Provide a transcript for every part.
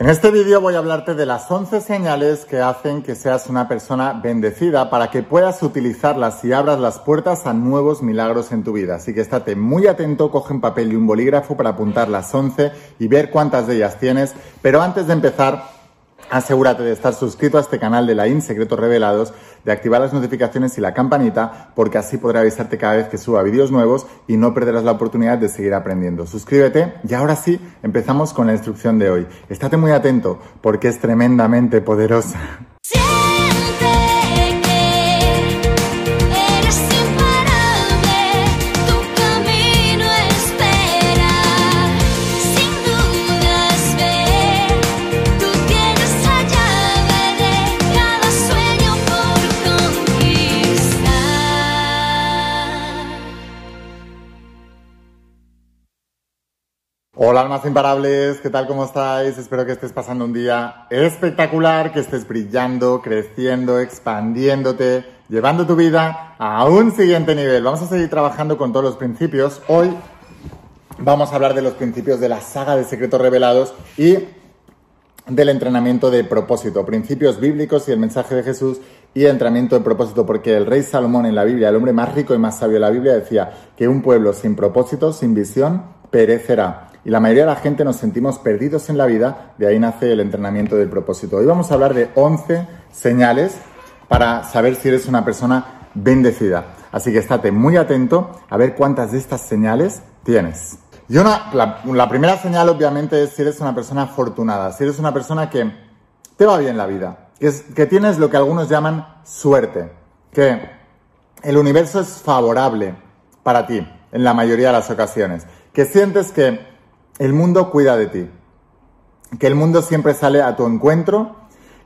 En este vídeo voy a hablarte de las 11 señales que hacen que seas una persona bendecida para que puedas utilizarlas y abras las puertas a nuevos milagros en tu vida. Así que estate muy atento, coge un papel y un bolígrafo para apuntar las 11 y ver cuántas de ellas tienes. Pero antes de empezar, Asegúrate de estar suscrito a este canal de la IN Secretos Revelados, de activar las notificaciones y la campanita, porque así podré avisarte cada vez que suba vídeos nuevos y no perderás la oportunidad de seguir aprendiendo. Suscríbete y ahora sí, empezamos con la instrucción de hoy. Estate muy atento porque es tremendamente poderosa. Hola almas imparables, ¿qué tal? ¿Cómo estáis? Espero que estés pasando un día espectacular, que estés brillando, creciendo, expandiéndote, llevando tu vida a un siguiente nivel. Vamos a seguir trabajando con todos los principios. Hoy vamos a hablar de los principios de la saga de secretos revelados y del entrenamiento de propósito, principios bíblicos y el mensaje de Jesús y entrenamiento de propósito, porque el rey Salomón en la Biblia, el hombre más rico y más sabio de la Biblia, decía que un pueblo sin propósito, sin visión, perecerá y la mayoría de la gente nos sentimos perdidos en la vida, de ahí nace el entrenamiento del propósito. Hoy vamos a hablar de 11 señales para saber si eres una persona bendecida. Así que estate muy atento a ver cuántas de estas señales tienes. Y la, primera señal obviamente es si eres una persona afortunada, si eres una persona que te va bien la vida, que tienes lo que algunos llaman suerte, que el universo es favorable para ti en la mayoría de las ocasiones, que sientes que el mundo cuida de ti, que el mundo siempre sale a tu encuentro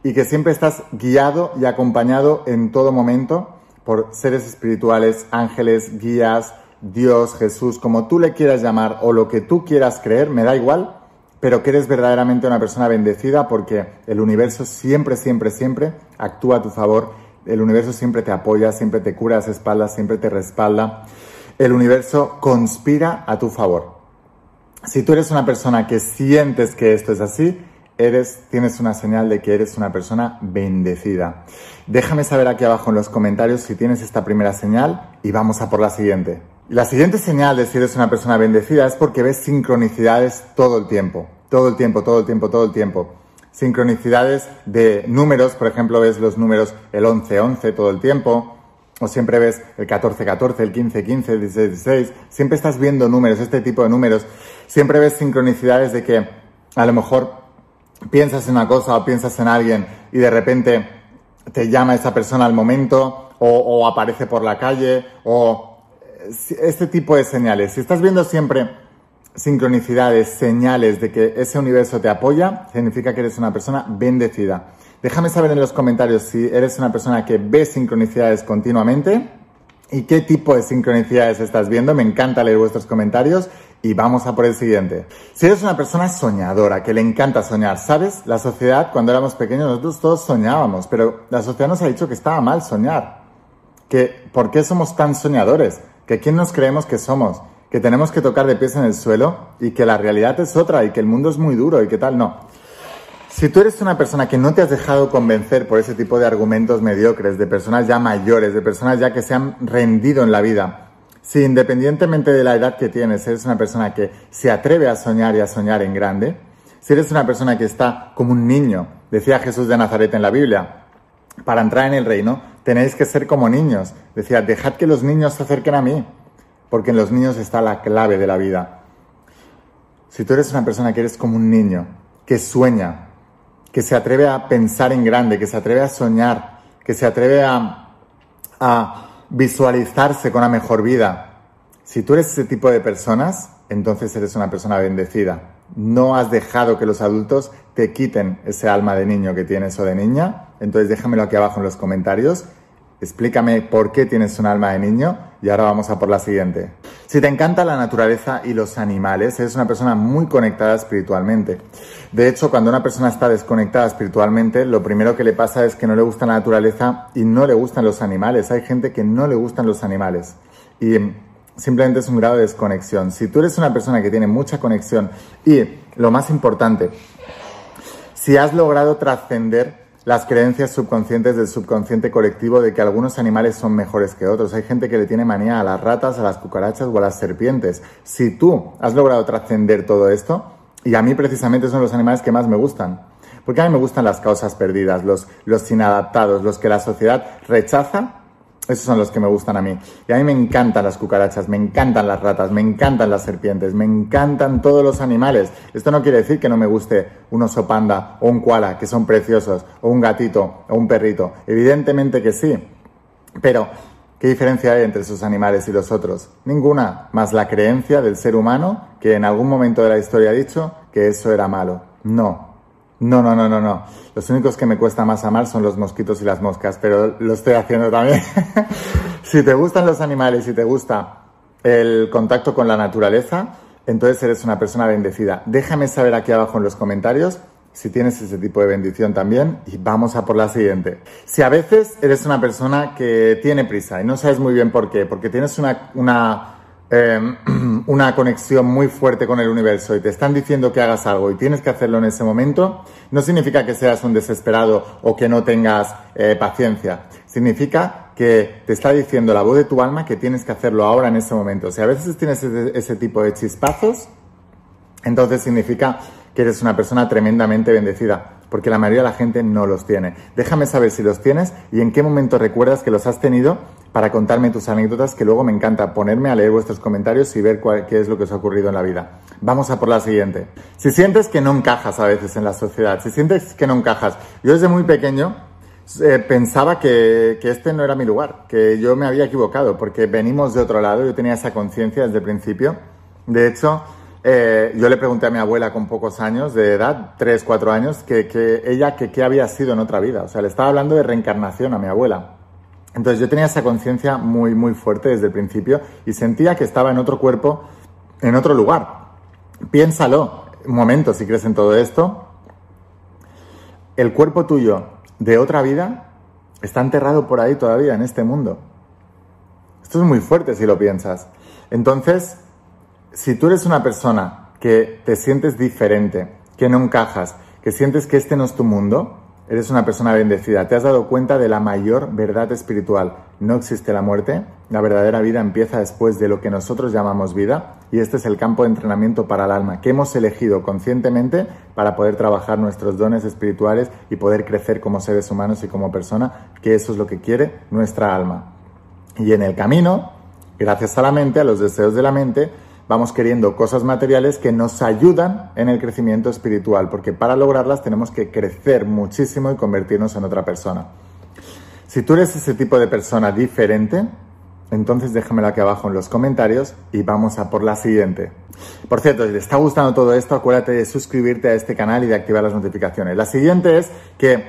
y que siempre estás guiado y acompañado en todo momento por seres espirituales, ángeles, guías, Dios, Jesús, como tú le quieras llamar o lo que tú quieras creer, me da igual, pero que eres verdaderamente una persona bendecida porque el universo siempre, siempre, siempre actúa a tu favor, el universo siempre te apoya, siempre te cura las espaldas, siempre te respalda, el universo conspira a tu favor. Si tú eres una persona que sientes que esto es así, eres, tienes una señal de que eres una persona bendecida. Déjame saber aquí abajo en los comentarios si tienes esta primera señal y vamos a por la siguiente. La siguiente señal de si eres una persona bendecida es porque ves sincronicidades todo el tiempo. Todo el tiempo, todo el tiempo, todo el tiempo. Sincronicidades de números, por ejemplo, ves los números el 11-11 todo el tiempo, o siempre ves el 14-14, el 15-15, el 16-16, siempre estás viendo números, este tipo de números, siempre ves sincronicidades de que a lo mejor piensas en una cosa o piensas en alguien y de repente te llama esa persona al momento o, aparece por la calle o este tipo de señales. Si estás viendo siempre sincronicidades, señales de que ese universo te apoya, significa que eres una persona bendecida. Déjame saber en los comentarios si eres una persona que ve sincronicidades continuamente y qué tipo de sincronicidades estás viendo. Me encanta leer vuestros comentarios y vamos a por el siguiente. Si eres una persona soñadora, que le encanta soñar, ¿sabes? La sociedad, cuando éramos pequeños, nosotros todos soñábamos, pero la sociedad nos ha dicho que estaba mal soñar. Que, ¿por qué somos tan soñadores? Que quién nos creemos que somos? Que tenemos que tocar de pies en el suelo y que la realidad es otra y que el mundo es muy duro y que tal. No. Si tú eres una persona que no te has dejado convencer por ese tipo de argumentos mediocres, de personas ya mayores, de personas ya que se han rendido en la vida, si independientemente de la edad que tienes, eres una persona que se atreve a soñar y a soñar en grande, si eres una persona que está como un niño, decía Jesús de Nazaret en la Biblia, para entrar en el reino tenéis que ser como niños. Decía, dejad que los niños se acerquen a mí, porque en los niños está la clave de la vida. Si tú eres una persona que eres como un niño, que sueña, que se atreve a pensar en grande, que se atreve a soñar, que se atreve a, a visualizarse con una mejor vida. Si tú eres ese tipo de personas, entonces eres una persona bendecida. No has dejado que los adultos te quiten ese alma de niño que tienes o de niña. Entonces déjamelo aquí abajo en los comentarios Explícame por qué tienes un alma de niño y ahora vamos a por la siguiente. Si te encanta la naturaleza y los animales, eres una persona muy conectada espiritualmente. De hecho, cuando una persona está desconectada espiritualmente, lo primero que le pasa es que no le gusta la naturaleza y no le gustan los animales. Hay gente que no le gustan los animales y simplemente es un grado de desconexión. Si tú eres una persona que tiene mucha conexión y, lo más importante, si has logrado trascender las creencias subconscientes del subconsciente colectivo de que algunos animales son mejores que otros. Hay gente que le tiene manía a las ratas, a las cucarachas o a las serpientes. Si tú has logrado trascender todo esto, y a mí precisamente son los animales que más me gustan, porque a mí me gustan las causas perdidas, los, los inadaptados, los que la sociedad rechaza esos son los que me gustan a mí. Y a mí me encantan las cucarachas, me encantan las ratas, me encantan las serpientes, me encantan todos los animales. Esto no quiere decir que no me guste un oso panda o un koala, que son preciosos, o un gatito o un perrito. Evidentemente que sí. Pero, ¿qué diferencia hay entre esos animales y los otros? Ninguna, más la creencia del ser humano que en algún momento de la historia ha dicho que eso era malo. No, no, no, no, no, no. Los únicos que me cuesta más amar son los mosquitos y las moscas, pero lo estoy haciendo también. si te gustan los animales y te gusta el contacto con la naturaleza, entonces eres una persona bendecida. Déjame saber aquí abajo en los comentarios si tienes ese tipo de bendición también y vamos a por la siguiente. Si a veces eres una persona que tiene prisa y no sabes muy bien por qué, porque tienes una, una Em, una conexión muy fuerte con el universo y te están diciendo que hagas algo y tienes que hacerlo en ese momento, no significa que seas un desesperado o que no tengas eh, paciencia. Significa que te está diciendo la voz de tu alma que tienes que hacerlo ahora en ese momento. Si a veces tienes ese tipo de chispazos, entonces significa que eres una persona tremendamente bendecida, porque la mayoría de la gente no los tiene. Déjame saber si los tienes y en qué momento recuerdas que los has tenido para contarme tus anécdotas, que luego me encanta ponerme a leer vuestros comentarios y ver qué es lo que os ha ocurrido en la vida. Vamos a por la siguiente. Si sientes que no encajas a veces en la sociedad, si sientes que no encajas, yo desde muy pequeño eh, pensaba que, este no era mi lugar, que yo me había equivocado, porque venimos de otro lado, yo tenía esa conciencia desde el principio. De hecho, eh, yo le pregunté a mi abuela con pocos años de edad, tres, cuatro años, que, que ella que qué había sido en otra vida. O sea, le estaba hablando de reencarnación a mi abuela. Entonces yo tenía esa conciencia muy, muy fuerte desde el principio y sentía que estaba en otro cuerpo, en otro lugar. Piénsalo, un momento, si crees en todo esto. El cuerpo tuyo de otra vida está enterrado por ahí todavía en este mundo. Esto es muy fuerte si lo piensas. Entonces, si tú eres una persona que te sientes diferente, que no encajas, que sientes que este no es tu mundo, eres una persona bendecida. Te has dado cuenta de la mayor verdad espiritual. No existe la muerte. La verdadera vida empieza después de lo que nosotros llamamos vida y este es el campo de entrenamiento para el alma que hemos elegido conscientemente para poder trabajar nuestros dones espirituales y poder crecer como seres humanos y como persona, que eso es lo que quiere nuestra alma. Y en el camino, gracias a la mente, a los deseos de la mente, vamos queriendo cosas materiales que nos ayudan en el crecimiento espiritual, porque para lograrlas tenemos que crecer muchísimo y convertirnos en otra persona. Si tú eres ese tipo de persona diferente, entonces déjamelo aquí abajo en los comentarios y vamos a por la siguiente. Por cierto, si te está gustando todo esto, acuérdate de suscribirte a este canal y de activar las notificaciones. La siguiente es que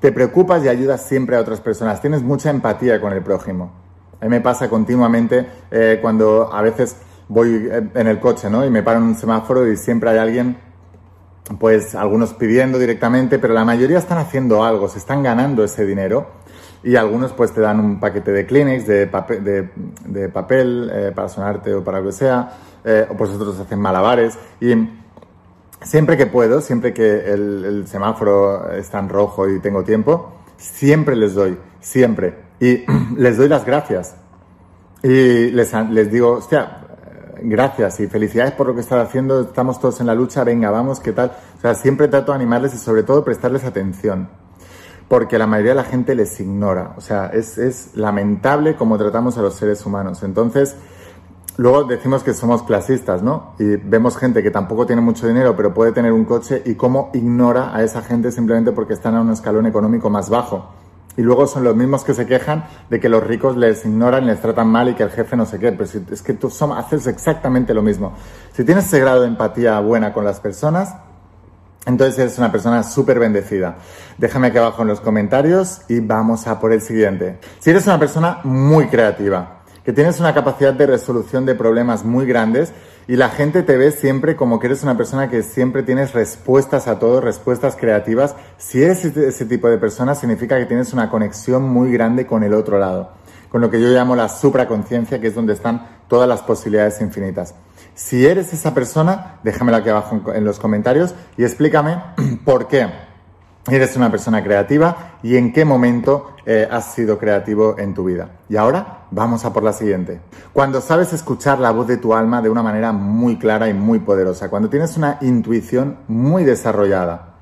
te preocupas y ayudas siempre a otras personas. Tienes mucha empatía con el prójimo. A mí me pasa continuamente eh, cuando a veces voy en el coche, ¿no? Y me paro en un semáforo y siempre hay alguien, pues algunos pidiendo directamente, pero la mayoría están haciendo algo, se están ganando ese dinero y algunos pues te dan un paquete de Kleenex, de papel, eh, para sonarte o para lo que sea, eh, o pues otros hacen malabares y siempre que puedo, siempre que el, el semáforo está en rojo y tengo tiempo, siempre les doy, siempre. Y les doy las gracias. Y les, les digo, hostia, gracias y felicidades por lo que estás haciendo, estamos todos en la lucha, venga, vamos, ¿qué tal? O sea, siempre trato de animarles y sobre todo prestarles atención, porque la mayoría de la gente les ignora, o sea, es, es lamentable cómo tratamos a los seres humanos. Entonces, luego decimos que somos clasistas, ¿no? Y vemos gente que tampoco tiene mucho dinero, pero puede tener un coche y cómo ignora a esa gente simplemente porque están a un escalón económico más bajo. Y luego son los mismos que se quejan de que los ricos les ignoran, les tratan mal y que el jefe no sé qué. Pero es que tú haces exactamente lo mismo. Si tienes ese grado de empatía buena con las personas, entonces eres una persona súper bendecida. Déjame aquí abajo en los comentarios y vamos a por el siguiente. Si eres una persona muy creativa, que tienes una capacidad de resolución de problemas muy grandes y la gente te ve siempre como que eres una persona que siempre tienes respuestas a todo, respuestas creativas. Si eres ese tipo de persona, significa que tienes una conexión muy grande con el otro lado, con lo que yo llamo la supraconciencia, que es donde están todas las posibilidades infinitas. Si eres esa persona, déjamelo aquí abajo en los comentarios y explícame por qué eres una persona creativa y en qué momento eh, has sido creativo en tu vida. Y ahora vamos a por la siguiente. Cuando sabes escuchar la voz de tu alma de una manera muy clara y muy poderosa, cuando tienes una intuición muy desarrollada,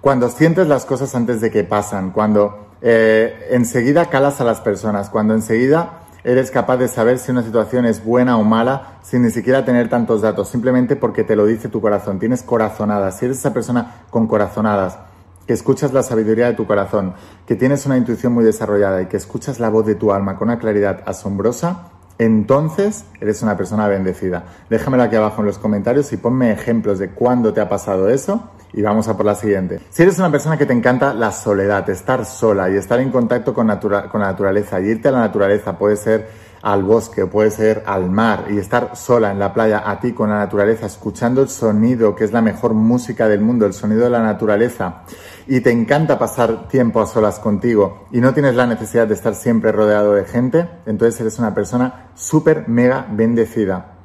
cuando sientes las cosas antes de que pasan, cuando eh, enseguida calas a las personas, cuando enseguida eres capaz de saber si una situación es buena o mala sin ni siquiera tener tantos datos, simplemente porque te lo dice tu corazón, tienes corazonadas, si eres esa persona con corazonadas, que escuchas la sabiduría de tu corazón, que tienes una intuición muy desarrollada y que escuchas la voz de tu alma con una claridad asombrosa, entonces eres una persona bendecida. Déjamelo aquí abajo en los comentarios y ponme ejemplos de cuándo te ha pasado eso y vamos a por la siguiente. Si eres una persona que te encanta la soledad, estar sola y estar en contacto con, con la naturaleza, y irte a la naturaleza puede ser al bosque, puede ser al mar y estar sola en la playa a ti con la naturaleza, escuchando el sonido, que es la mejor música del mundo, el sonido de la naturaleza, y te encanta pasar tiempo a solas contigo y no tienes la necesidad de estar siempre rodeado de gente, entonces eres una persona súper, mega bendecida.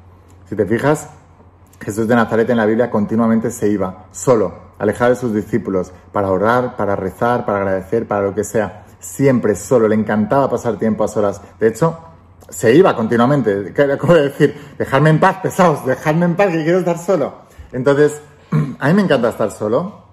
Si te fijas, Jesús de Nazaret en la Biblia continuamente se iba, solo, alejado de sus discípulos, para orar, para rezar, para agradecer, para lo que sea. Siempre solo, le encantaba pasar tiempo a solas. De hecho, se iba continuamente. ¿Cómo decir? Dejadme en paz, pesados, dejadme en paz, que quiero estar solo. Entonces, a mí me encanta estar solo.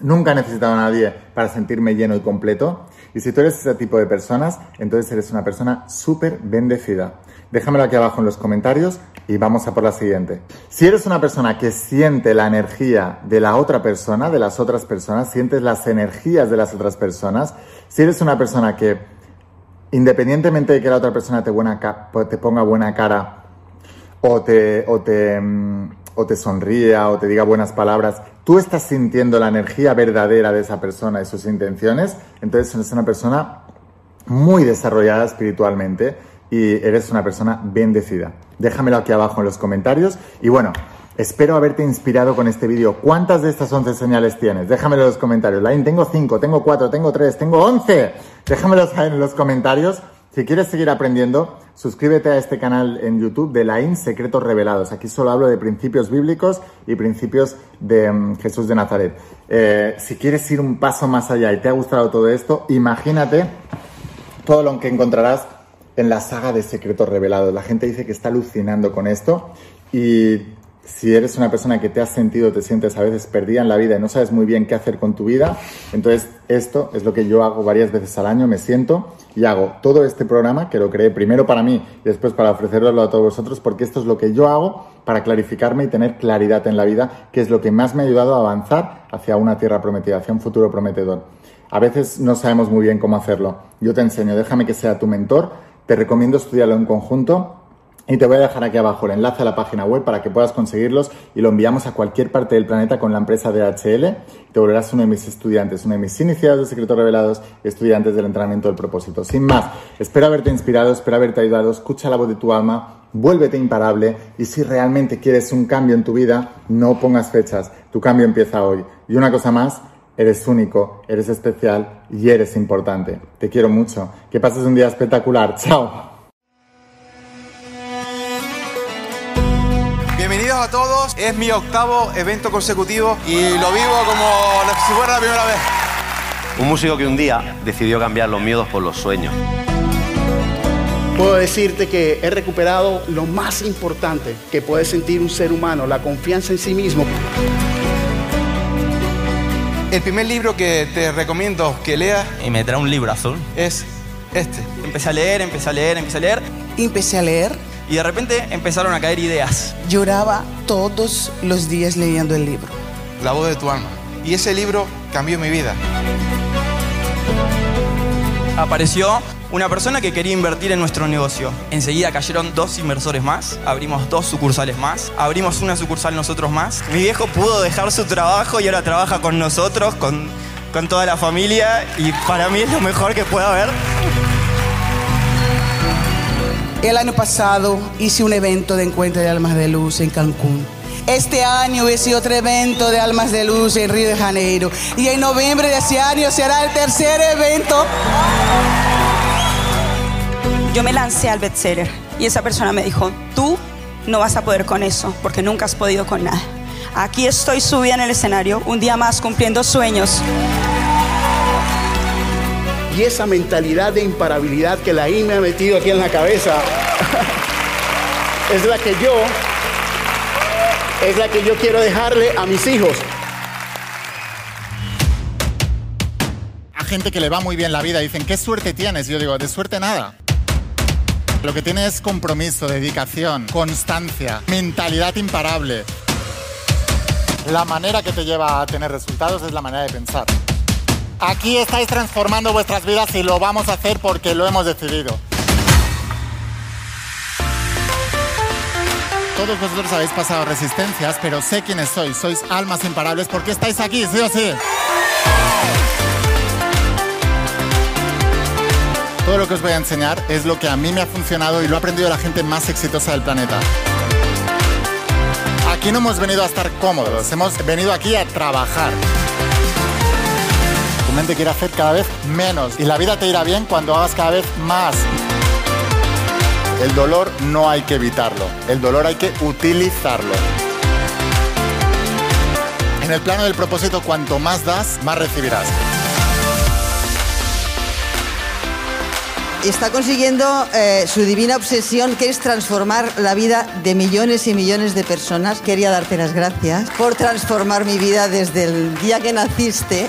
Nunca he necesitado a nadie para sentirme lleno y completo. Y si tú eres ese tipo de personas, entonces eres una persona súper bendecida. Déjamelo aquí abajo en los comentarios y vamos a por la siguiente. Si eres una persona que siente la energía de la otra persona, de las otras personas, sientes las energías de las otras personas, si eres una persona que independientemente de que la otra persona te, ponga buena cara o te, o, te, mm, o te sonría o te diga buenas palabras, tú estás sintiendo la energía verdadera de esa persona y sus intenciones, entonces eres una persona muy desarrollada espiritualmente y eres una persona bendecida. Déjamelo aquí abajo en los comentarios y bueno, Espero haberte inspirado con este vídeo. ¿Cuántas de estas 11 señales tienes? Déjamelo en los comentarios. Line, tengo 5, tengo 4, tengo 3, tengo 11. Déjamelo en los comentarios. Si quieres seguir aprendiendo, suscríbete a este canal en YouTube de Line Secretos Revelados. Aquí solo hablo de principios bíblicos y principios de mm, Jesús de Nazaret. Eh, si quieres ir un paso más allá y te ha gustado todo esto, imagínate todo lo que encontrarás en la saga de Secretos Revelados. La gente dice que está alucinando con esto y si eres una persona que te has sentido, te sientes a veces perdida en la vida y no sabes muy bien qué hacer con tu vida, entonces esto es lo que yo hago varias veces al año, me siento y hago todo este programa que lo creé primero para mí y después para ofrecerlo a todos vosotros, porque esto es lo que yo hago para clarificarme y tener claridad en la vida, que es lo que más me ha ayudado a avanzar hacia una tierra prometida, hacia un futuro prometedor. A veces no sabemos muy bien cómo hacerlo. Yo te enseño, déjame que sea tu mentor, te recomiendo estudiarlo en conjunto y te voy a dejar aquí abajo el enlace a la página web para que puedas conseguirlos y lo enviamos a cualquier parte del planeta con la empresa DHL. Te volverás uno de mis estudiantes, uno de mis iniciados de Secretos Revelados, estudiantes del entrenamiento del propósito. Sin más, espero haberte inspirado, espero haberte ayudado, escucha la voz de tu alma, vuélvete imparable y si realmente quieres un cambio en tu vida, no pongas fechas, tu cambio empieza hoy. Y una cosa más, eres único, eres especial y eres importante. Te quiero mucho. Que pases un día espectacular. Chao. Todos. Es mi octavo evento consecutivo y lo vivo como si fuera la primera vez. Un músico que un día decidió cambiar los miedos por los sueños. Puedo decirte que he recuperado lo más importante que puede sentir un ser humano, la confianza en sí mismo. El primer libro que te recomiendo que leas y me trae un libro azul es este. Empecé a leer, empecé a leer, empecé a leer. Empecé a leer y de repente empezaron a caer ideas. Lloraba todos los días leyendo el libro. La voz de tu alma. Y ese libro cambió mi vida. Apareció una persona que quería invertir en nuestro negocio. Enseguida cayeron dos inversores más, abrimos dos sucursales más, abrimos una sucursal nosotros más. Mi viejo pudo dejar su trabajo y ahora trabaja con nosotros, con, con toda la familia y para mí es lo mejor que pueda haber. El año pasado hice un evento de encuentro de almas de luz en Cancún. Este año hice otro evento de almas de luz en Río de Janeiro. Y en noviembre de ese año será el tercer evento. Yo me lancé al bestseller y esa persona me dijo, tú no vas a poder con eso, porque nunca has podido con nada. Aquí estoy subida en el escenario, un día más cumpliendo sueños. Y esa mentalidad de imparabilidad que la I me ha metido aquí en la cabeza es la que yo es la que yo quiero dejarle a mis hijos. A gente que le va muy bien la vida dicen, ¿qué suerte tienes? Yo digo, de suerte nada. Lo que tiene es compromiso, dedicación, constancia, mentalidad imparable. La manera que te lleva a tener resultados es la manera de pensar. Aquí estáis transformando vuestras vidas y lo vamos a hacer porque lo hemos decidido. Todos vosotros habéis pasado resistencias, pero sé quiénes sois. Sois almas imparables porque estáis aquí, sí o sí. Todo lo que os voy a enseñar es lo que a mí me ha funcionado y lo ha aprendido la gente más exitosa del planeta. Aquí no hemos venido a estar cómodos, hemos venido aquí a trabajar. Tu quiere hacer cada vez menos y la vida te irá bien cuando hagas cada vez más. El dolor no hay que evitarlo, el dolor hay que utilizarlo. En el plano del propósito, cuanto más das, más recibirás. está consiguiendo eh, su divina obsesión, que es transformar la vida de millones y millones de personas. Quería darte las gracias por transformar mi vida desde el día que naciste.